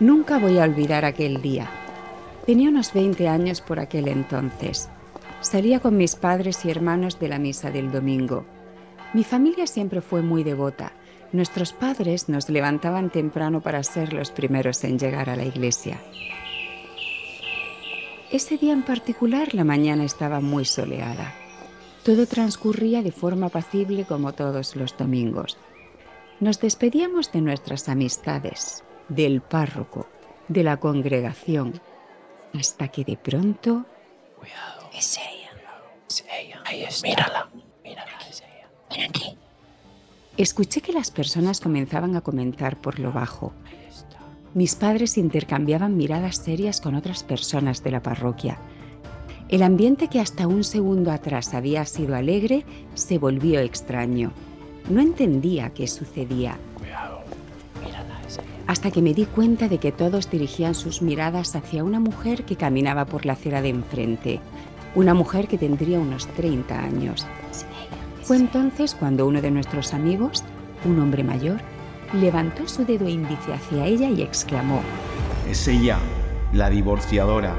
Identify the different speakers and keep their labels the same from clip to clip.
Speaker 1: Nunca voy a olvidar aquel día. Tenía unos 20 años por aquel entonces. Salía con mis padres y hermanos de la misa del domingo. Mi familia siempre fue muy devota. Nuestros padres nos levantaban temprano para ser los primeros en llegar a la iglesia. Ese día en particular la mañana estaba muy soleada. Todo transcurría de forma apacible como todos los domingos. Nos despedíamos de nuestras amistades, del párroco, de la congregación, hasta que de pronto...
Speaker 2: Cuidado. Es ella. Es ella. Ahí está. Mírala. Mírala. Es ella. Ven aquí.
Speaker 1: Escuché que las personas comenzaban a comentar por lo bajo. Mis padres intercambiaban miradas serias con otras personas de la parroquia. El ambiente que hasta un segundo atrás había sido alegre se volvió extraño. No entendía qué sucedía. Hasta que me di cuenta de que todos dirigían sus miradas hacia una mujer que caminaba por la acera de enfrente. Una mujer que tendría unos 30 años. Fue entonces cuando uno de nuestros amigos, un hombre mayor, levantó su dedo índice hacia ella y exclamó,
Speaker 3: Es ella, la divorciadora.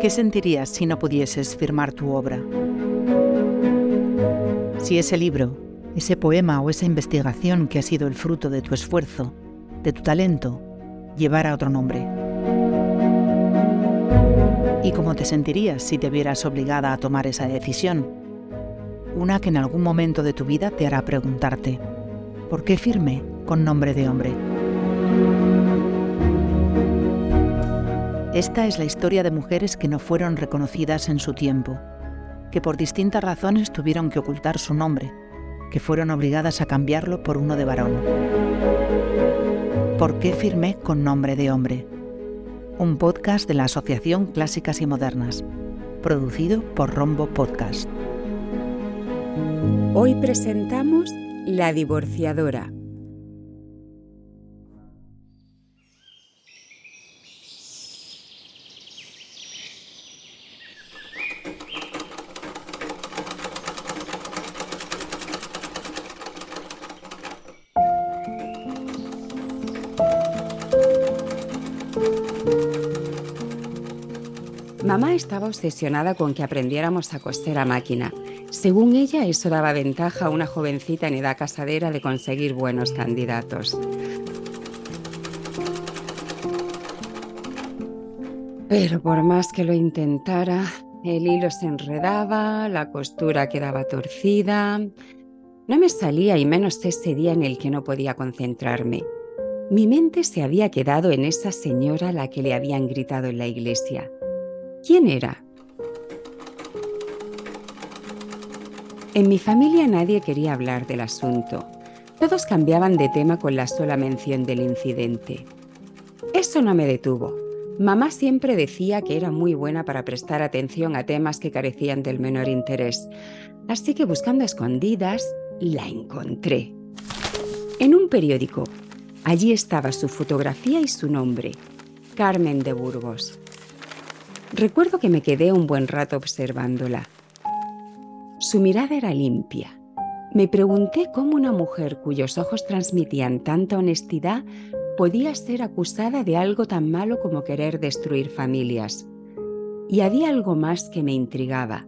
Speaker 4: ¿Qué sentirías si no pudieses firmar tu obra? Si ese libro, ese poema o esa investigación que ha sido el fruto de tu esfuerzo, de tu talento, llevara otro nombre. ¿Y cómo te sentirías si te vieras obligada a tomar esa decisión? Una que en algún momento de tu vida te hará preguntarte, ¿por qué firme con nombre de hombre? Esta es la historia de mujeres que no fueron reconocidas en su tiempo, que por distintas razones tuvieron que ocultar su nombre, que fueron obligadas a cambiarlo por uno de varón. ¿Por qué firmé con nombre de hombre? Un podcast de la Asociación Clásicas y Modernas, producido por Rombo Podcast.
Speaker 1: Hoy presentamos La divorciadora. Mamá estaba obsesionada con que aprendiéramos a coser a máquina. Según ella, eso daba ventaja a una jovencita en edad casadera de conseguir buenos candidatos. Pero por más que lo intentara, el hilo se enredaba, la costura quedaba torcida. No me salía y menos ese día en el que no podía concentrarme. Mi mente se había quedado en esa señora a la que le habían gritado en la iglesia. ¿Quién era? En mi familia nadie quería hablar del asunto. Todos cambiaban de tema con la sola mención del incidente. Eso no me detuvo. Mamá siempre decía que era muy buena para prestar atención a temas que carecían del menor interés, así que buscando escondidas, la encontré. En un periódico. Allí estaba su fotografía y su nombre, Carmen de Burgos. Recuerdo que me quedé un buen rato observándola. Su mirada era limpia. Me pregunté cómo una mujer cuyos ojos transmitían tanta honestidad podía ser acusada de algo tan malo como querer destruir familias. Y había algo más que me intrigaba,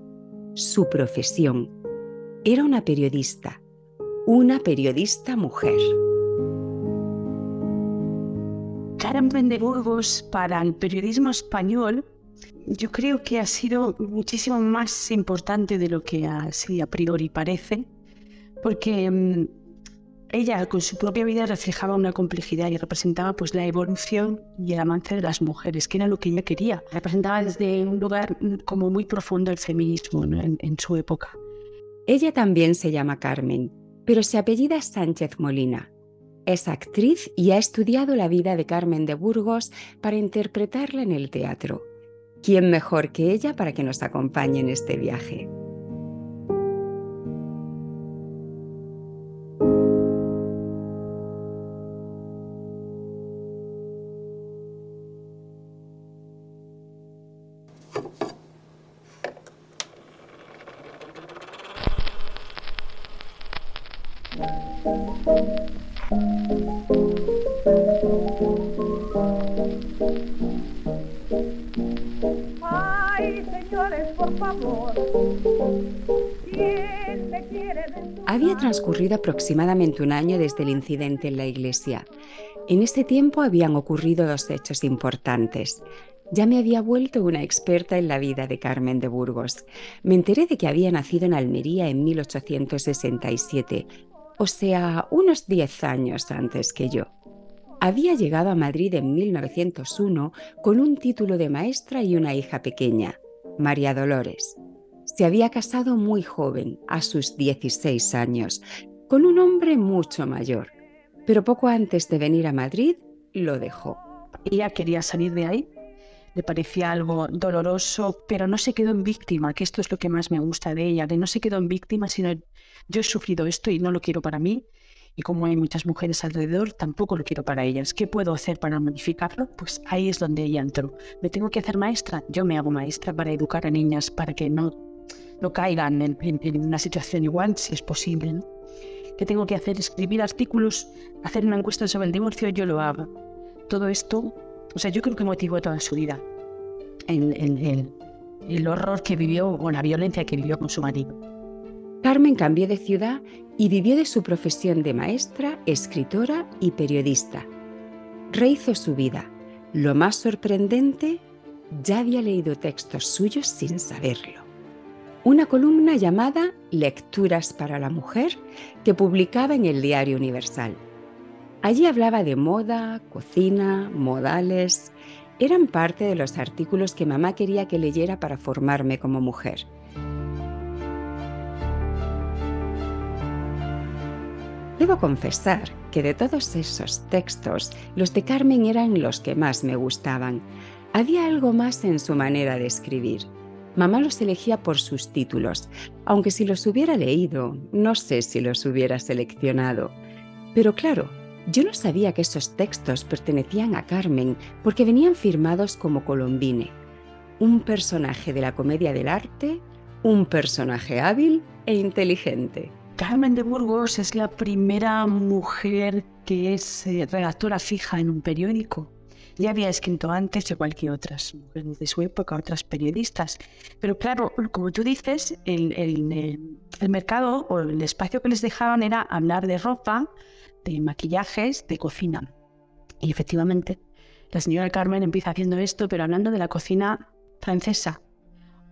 Speaker 1: su profesión. Era una periodista, una periodista mujer.
Speaker 5: Carmen de Burgos para el periodismo español yo creo que ha sido muchísimo más importante de lo que así a priori parece, porque mm, ella con su propia vida reflejaba una complejidad y representaba pues la evolución y el avance de las mujeres, que era lo que ella quería. Representaba desde un lugar mm, como muy profundo el feminismo en, en su época.
Speaker 1: Ella también se llama Carmen, pero se apellida Sánchez Molina. Es actriz y ha estudiado la vida de Carmen de Burgos para interpretarla en el teatro. ¿Quién mejor que ella para que nos acompañe en este viaje? Había transcurrido aproximadamente un año desde el incidente en la iglesia. En ese tiempo habían ocurrido dos hechos importantes. Ya me había vuelto una experta en la vida de Carmen de Burgos. Me enteré de que había nacido en Almería en 1867, o sea, unos 10 años antes que yo. Había llegado a Madrid en 1901 con un título de maestra y una hija pequeña, María Dolores. Se había casado muy joven, a sus 16 años, con un hombre mucho mayor, pero poco antes de venir a Madrid lo dejó.
Speaker 5: Ella quería salir de ahí, le parecía algo doloroso, pero no se quedó en víctima, que esto es lo que más me gusta de ella, que no se quedó en víctima, sino yo he sufrido esto y no lo quiero para mí, y como hay muchas mujeres alrededor, tampoco lo quiero para ellas. ¿Qué puedo hacer para modificarlo? Pues ahí es donde ella entró. ¿Me tengo que hacer maestra? Yo me hago maestra para educar a niñas, para que no, no caigan en, una situación igual, si es posible. ¿no? ¿Qué tengo que hacer? Escribir artículos, hacer una encuesta sobre el divorcio, yo lo hago. Todo esto, o sea, yo creo que motivó toda su vida. El, el- el- el horror que vivió o la violencia que vivió con su marido.
Speaker 1: Carmen cambió de ciudad y vivió de su profesión de maestra, escritora y periodista. Rehizo su vida. Lo más sorprendente, ya había leído textos suyos sin saberlo. Una columna llamada Lecturas para la Mujer que publicaba en el Diario Universal. Allí hablaba de moda, cocina, modales. Eran parte de los artículos que mamá quería que leyera para formarme como mujer. Debo confesar que de todos esos textos, los de Carmen eran los que más me gustaban. Había algo más en su manera de escribir. Mamá los elegía por sus títulos, aunque si los hubiera leído, no sé si los hubiera seleccionado. Pero claro, yo no sabía que esos textos pertenecían a Carmen porque venían firmados como Colombine, un personaje de la comedia del arte, un personaje hábil e inteligente.
Speaker 5: Carmen de Burgos es la primera mujer que es eh, redactora fija en un periódico. Ya había escrito antes, igual que otras mujeres de su época, otras periodistas. Pero claro, como tú dices, el, el, el- mercado o el espacio que les dejaban era hablar de ropa, de maquillajes, de cocina. Y efectivamente, la señora Carmen empieza haciendo esto, pero hablando de la cocina francesa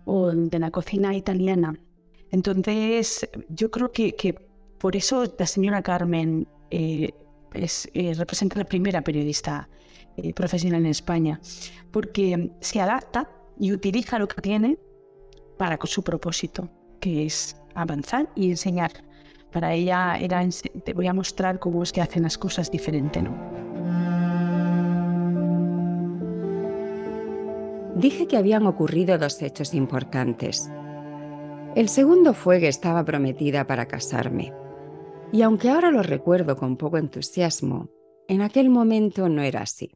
Speaker 5: o de la cocina italiana. Entonces, yo creo que, que por eso la señora Carmen eh, es, eh, representa la primera periodista eh, profesional en España, porque se adapta y utiliza lo que tiene para su propósito, que es avanzar y enseñar. Para ella era, te voy a mostrar cómo es que hacen las cosas diferente, ¿no?
Speaker 1: Dije que habían ocurrido dos hechos importantes. El segundo fue que estaba prometida para casarme. Y aunque ahora lo recuerdo con poco entusiasmo, en aquel momento no era así.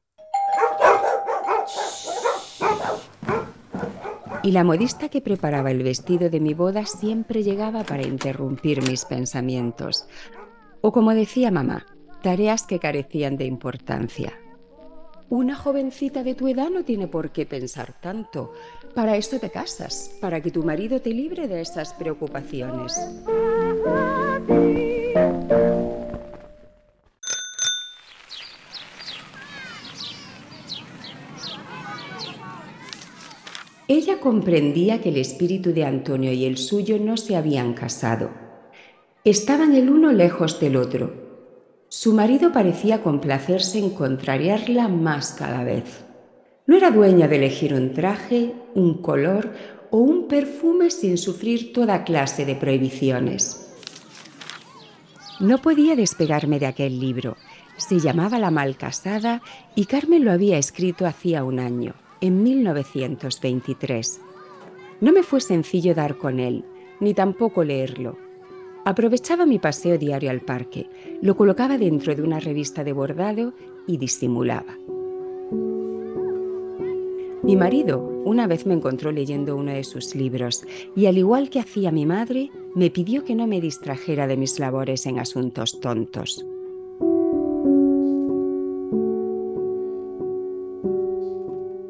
Speaker 1: Y la modista que preparaba el vestido de mi boda siempre llegaba para interrumpir mis pensamientos. O como decía mamá, tareas que carecían de importancia. Una jovencita de tu edad no tiene por qué pensar tanto. Para eso te casas, para que tu marido te libre de esas preocupaciones. Comprendía que el espíritu de Antonio y el suyo no se habían casado. Estaban el uno lejos del otro. Su marido parecía complacerse en contrariarla más cada vez. No era dueña de elegir un traje, un color o un perfume sin sufrir toda clase de prohibiciones. No podía despegarme de aquel libro. Se llamaba La Malcasada y Carmen lo había escrito hacía un año, en 1923. No me fue sencillo dar con él, ni tampoco leerlo. Aprovechaba mi paseo diario al parque, lo colocaba dentro de una revista de bordado y disimulaba. Mi marido una vez me encontró leyendo uno de sus libros y al igual que hacía mi madre, me pidió que no me distrajera de mis labores en asuntos tontos.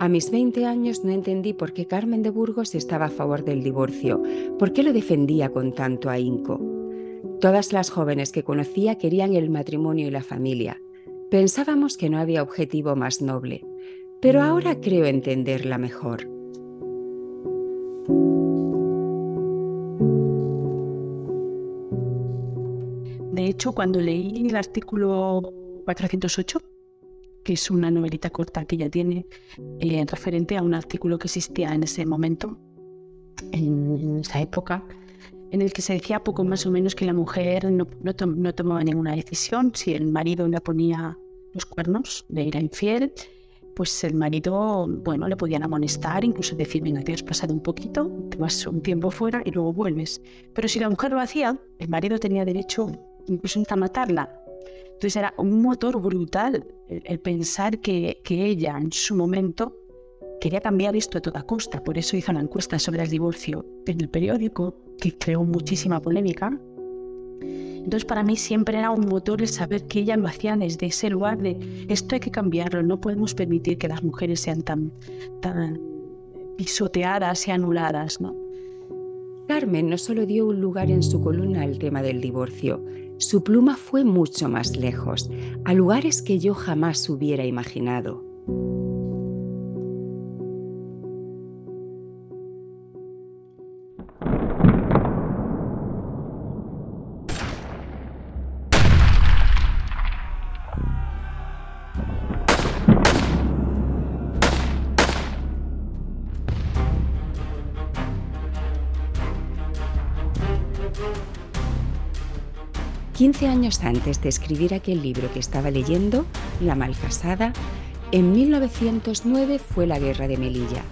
Speaker 1: A mis 20 años no entendí por qué Carmen de Burgos estaba a favor del divorcio, por qué lo defendía con tanto ahínco. Todas las jóvenes que conocía querían el matrimonio y la familia. Pensábamos que no había objetivo más noble, pero ahora creo entenderla mejor.
Speaker 5: De hecho, cuando leí el artículo 408, que es una novelita corta que ella tiene eh, referente a un artículo que existía en ese momento, en, esa época, en el que se decía poco más o menos que la mujer no, no, tomaba ninguna decisión. Si el marido le ponía los cuernos, le era infiel, pues el marido, bueno, le podían amonestar, incluso decir, venga, te has pasado un poquito, te vas un tiempo fuera y luego vuelves. Pero si la mujer lo hacía, el marido tenía derecho incluso a matarla. Entonces era un motor brutal el, pensar que, que, ella en su momento quería cambiar esto a toda costa. Por eso hizo una encuesta sobre el divorcio en el periódico que creó muchísima polémica. Entonces para mí siempre era un motor el saber que ella lo hacía desde ese lugar de esto hay que cambiarlo, no podemos permitir que las mujeres sean tan, tan pisoteadas y anuladas. ¿no?
Speaker 1: Carmen no solo dio un lugar en su columna al tema del divorcio, su pluma fue mucho más lejos, a lugares que yo jamás hubiera imaginado. 15 años antes de escribir aquel libro que estaba leyendo, La Malcasada, en 1909 fue la guerra de Melilla.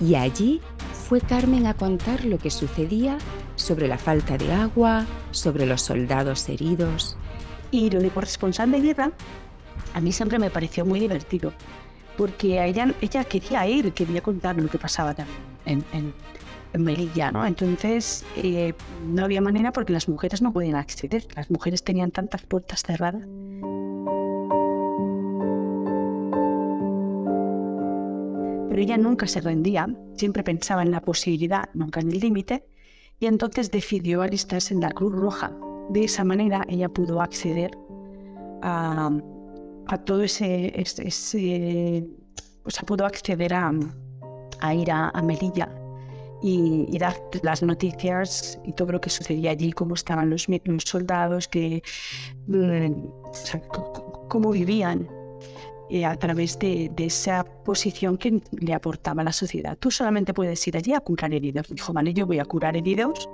Speaker 1: Y allí fue Carmen a contar lo que sucedía sobre la falta de agua, sobre los soldados heridos.
Speaker 5: Y lo de corresponsal de guerra, a mí siempre me pareció muy divertido, porque ella, ella quería ir, quería contar lo que pasaba en, en, Melilla, ¿no? Entonces eh, no había manera porque las mujeres no podían acceder, las mujeres tenían tantas puertas cerradas. Pero ella nunca se rendía, siempre pensaba en la posibilidad, nunca en el límite, y entonces decidió alistarse en la Cruz Roja. De esa manera ella pudo acceder a, todo ese, o sea, pudo acceder a, a ir a Melilla y, dar las noticias y todo lo que sucedía allí, cómo estaban los, soldados, que, mm, cómo vivían eh, a través de, esa posición que le aportaba la sociedad. Tú solamente puedes ir allí a curar heridos. Dijo, vale, yo voy a curar heridos,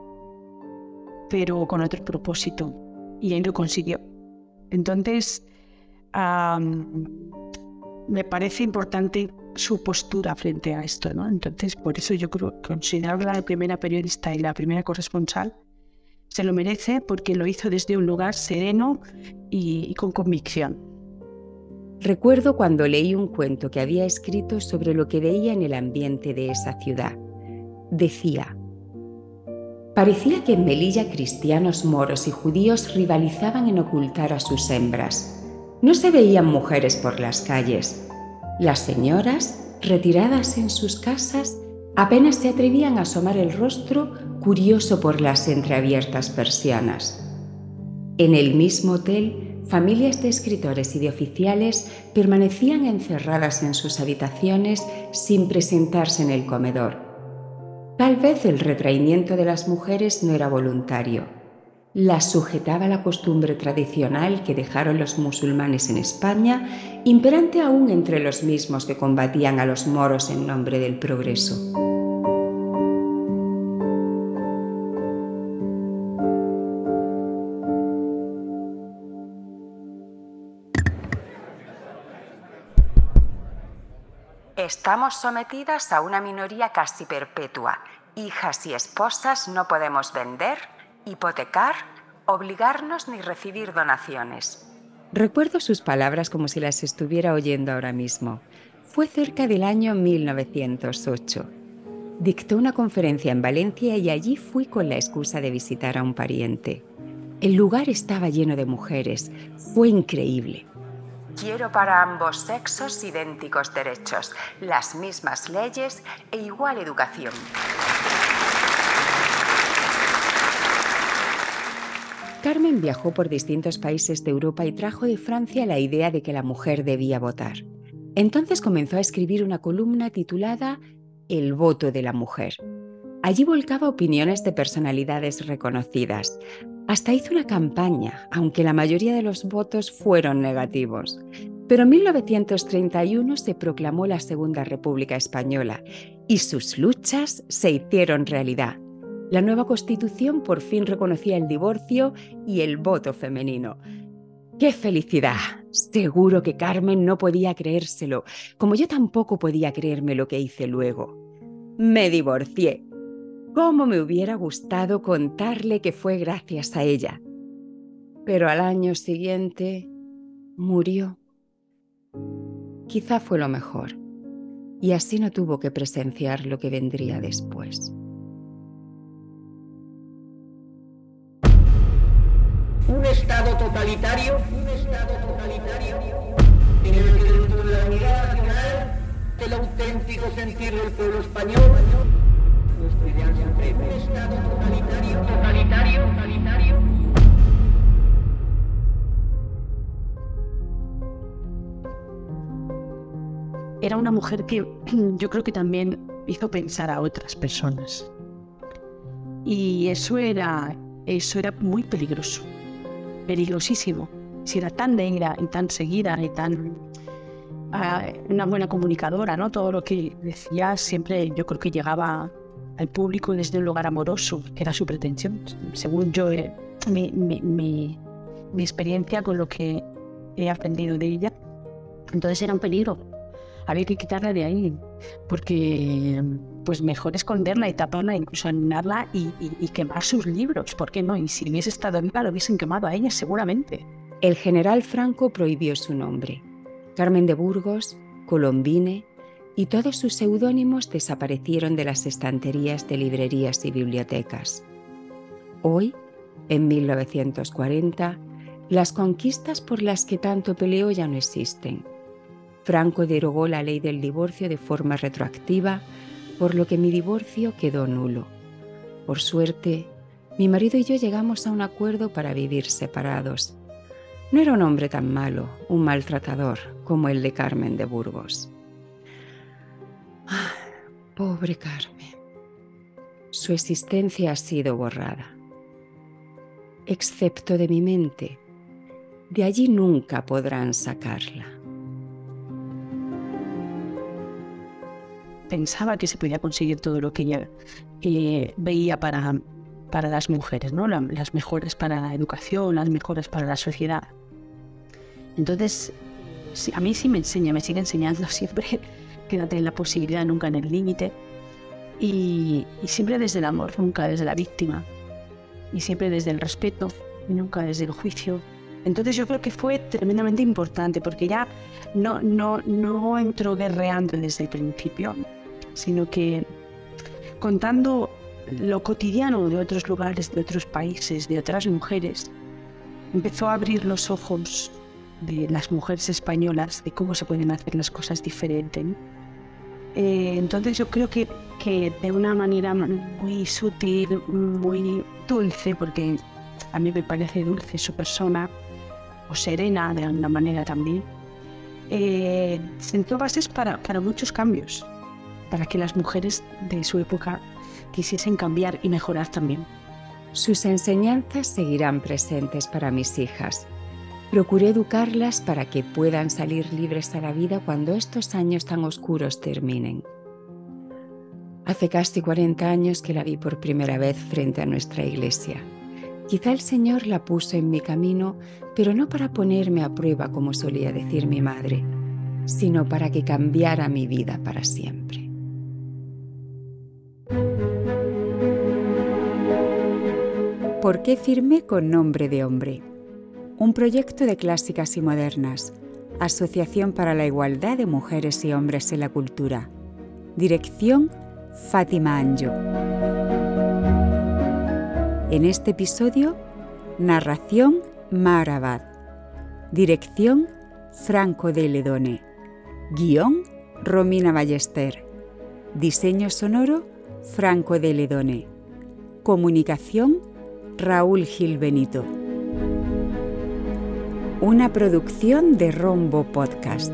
Speaker 5: pero con otro propósito. Y él lo consiguió. Entonces, me parece importante su postura frente a esto, ¿no? Entonces, por eso yo creo, considerarla la primera periodista y la primera corresponsal, se lo merece porque lo hizo desde un lugar sereno y, con convicción.
Speaker 1: Recuerdo cuando leí un cuento que había escrito sobre lo que veía en el ambiente de esa ciudad. Decía, parecía que en Melilla cristianos, moros y judíos rivalizaban en ocultar a sus hembras. No se veían mujeres por las calles, las señoras, retiradas en sus casas, apenas se atrevían a asomar el rostro curioso por las entreabiertas persianas. En el mismo hotel, familias de escritores y de oficiales permanecían encerradas en sus habitaciones sin presentarse en el comedor. Tal vez el retraimiento de las mujeres no era voluntario la sujetaba la costumbre tradicional que dejaron los musulmanes en España, imperante aún entre los mismos que combatían a los moros en nombre del progreso. Estamos sometidas a una minoría casi perpetua. Hijas y esposas no podemos vender, hipotecar, obligarnos ni recibir donaciones. Recuerdo sus palabras como si las estuviera oyendo ahora mismo. Fue cerca del año 1908. Dictó una conferencia en Valencia y allí fui con la excusa de visitar a un pariente. El lugar estaba lleno de mujeres. Fue increíble. Quiero para ambos sexos idénticos derechos, las mismas leyes e igual educación. Carmen viajó por distintos países de Europa y trajo de Francia la idea de que la mujer debía votar. Entonces comenzó a escribir una columna titulada El voto de la mujer. Allí volcaba opiniones de personalidades reconocidas. Hasta hizo una campaña, aunque la mayoría de los votos fueron negativos. Pero en 1931 se proclamó la Segunda República Española y sus luchas se hicieron realidad. La nueva constitución por fin reconocía el divorcio y el voto femenino. ¡Qué felicidad! Seguro que Carmen no podía creérselo, como yo tampoco podía creerme lo que hice luego. Me divorcié. ¿Cómo me hubiera gustado contarle que fue gracias a ella? Pero al año siguiente murió. Quizá fue lo mejor, y así no tuvo que presenciar lo que vendría después.
Speaker 6: Totalitario, un Estado totalitario, en el que la unidad nacional, del auténtico sentir del pueblo español, nuestro ideal supremo, un Estado totalitario, totalitario, totalitario.
Speaker 5: Era una mujer que yo creo que también hizo pensar a otras personas. Y eso era, eso era muy peligroso peligrosísimo. Si era tan negra y tan seguida y tan ah, una buena comunicadora, ¿no? Todo lo que decía siempre yo creo que llegaba al público desde un lugar amoroso, que era su pretensión, según yo, eh, mi, mi, mi, mi experiencia con lo que he aprendido de ella. Entonces era un peligro. Había que quitarla de ahí, porque pues mejor esconderla y taparla, incluso animarla y, y, quemar sus libros. ¿Por qué no? Y si hubiese estado viva, lo hubiesen quemado a ella seguramente.
Speaker 1: El general Franco prohibió su nombre. Carmen de Burgos, Colombine y todos sus seudónimos desaparecieron de las estanterías de librerías y bibliotecas. Hoy, en 1940, las conquistas por las que tanto peleó ya no existen. Franco derogó la ley del divorcio de forma retroactiva por lo que mi divorcio quedó nulo. Por suerte, mi marido y yo llegamos a un acuerdo para vivir separados. No era un hombre tan malo, un maltratador como el de Carmen de Burgos. Ah, pobre Carmen. Su existencia ha sido borrada. Excepto de mi mente. De allí nunca podrán sacarla.
Speaker 5: Pensaba que se podía conseguir todo lo que ella eh, veía para, para las mujeres, ¿no? las mejores para la educación, las mejores para la sociedad. Entonces, a mí sí me enseña, me sigue enseñando siempre, quédate en la posibilidad, nunca en el límite. Y, y, siempre desde el amor, nunca desde la víctima. Y siempre desde el respeto, y nunca desde el juicio. Entonces yo creo que fue tremendamente importante porque ya no, no, no entró guerreando desde el principio sino que contando lo cotidiano de otros lugares, de otros países, de otras mujeres, empezó a abrir los ojos de las mujeres españolas de cómo se pueden hacer las cosas diferentes. Eh, entonces yo creo que, que de una manera muy sutil, muy dulce, porque a mí me parece dulce su persona, o serena de alguna manera también, eh, sentó bases para, para muchos cambios para que las mujeres de su época quisiesen cambiar y mejorar también.
Speaker 1: Sus enseñanzas seguirán presentes para mis hijas. Procuré educarlas para que puedan salir libres a la vida cuando estos años tan oscuros terminen. Hace casi 40 años que la vi por primera vez frente a nuestra iglesia. Quizá el Señor la puso en mi camino, pero no para ponerme a prueba como solía decir mi madre, sino para que cambiara mi vida para siempre. ¿Por qué firme con nombre de hombre? Un proyecto de clásicas y modernas. Asociación para la Igualdad de Mujeres y Hombres en la Cultura. Dirección Fátima Anjo. En este episodio, narración Mar Dirección Franco de Ledone. Guión, Romina Ballester. Diseño sonoro, Franco de Ledone. Comunicación, Raúl Gil Benito. Una producción de Rombo Podcast.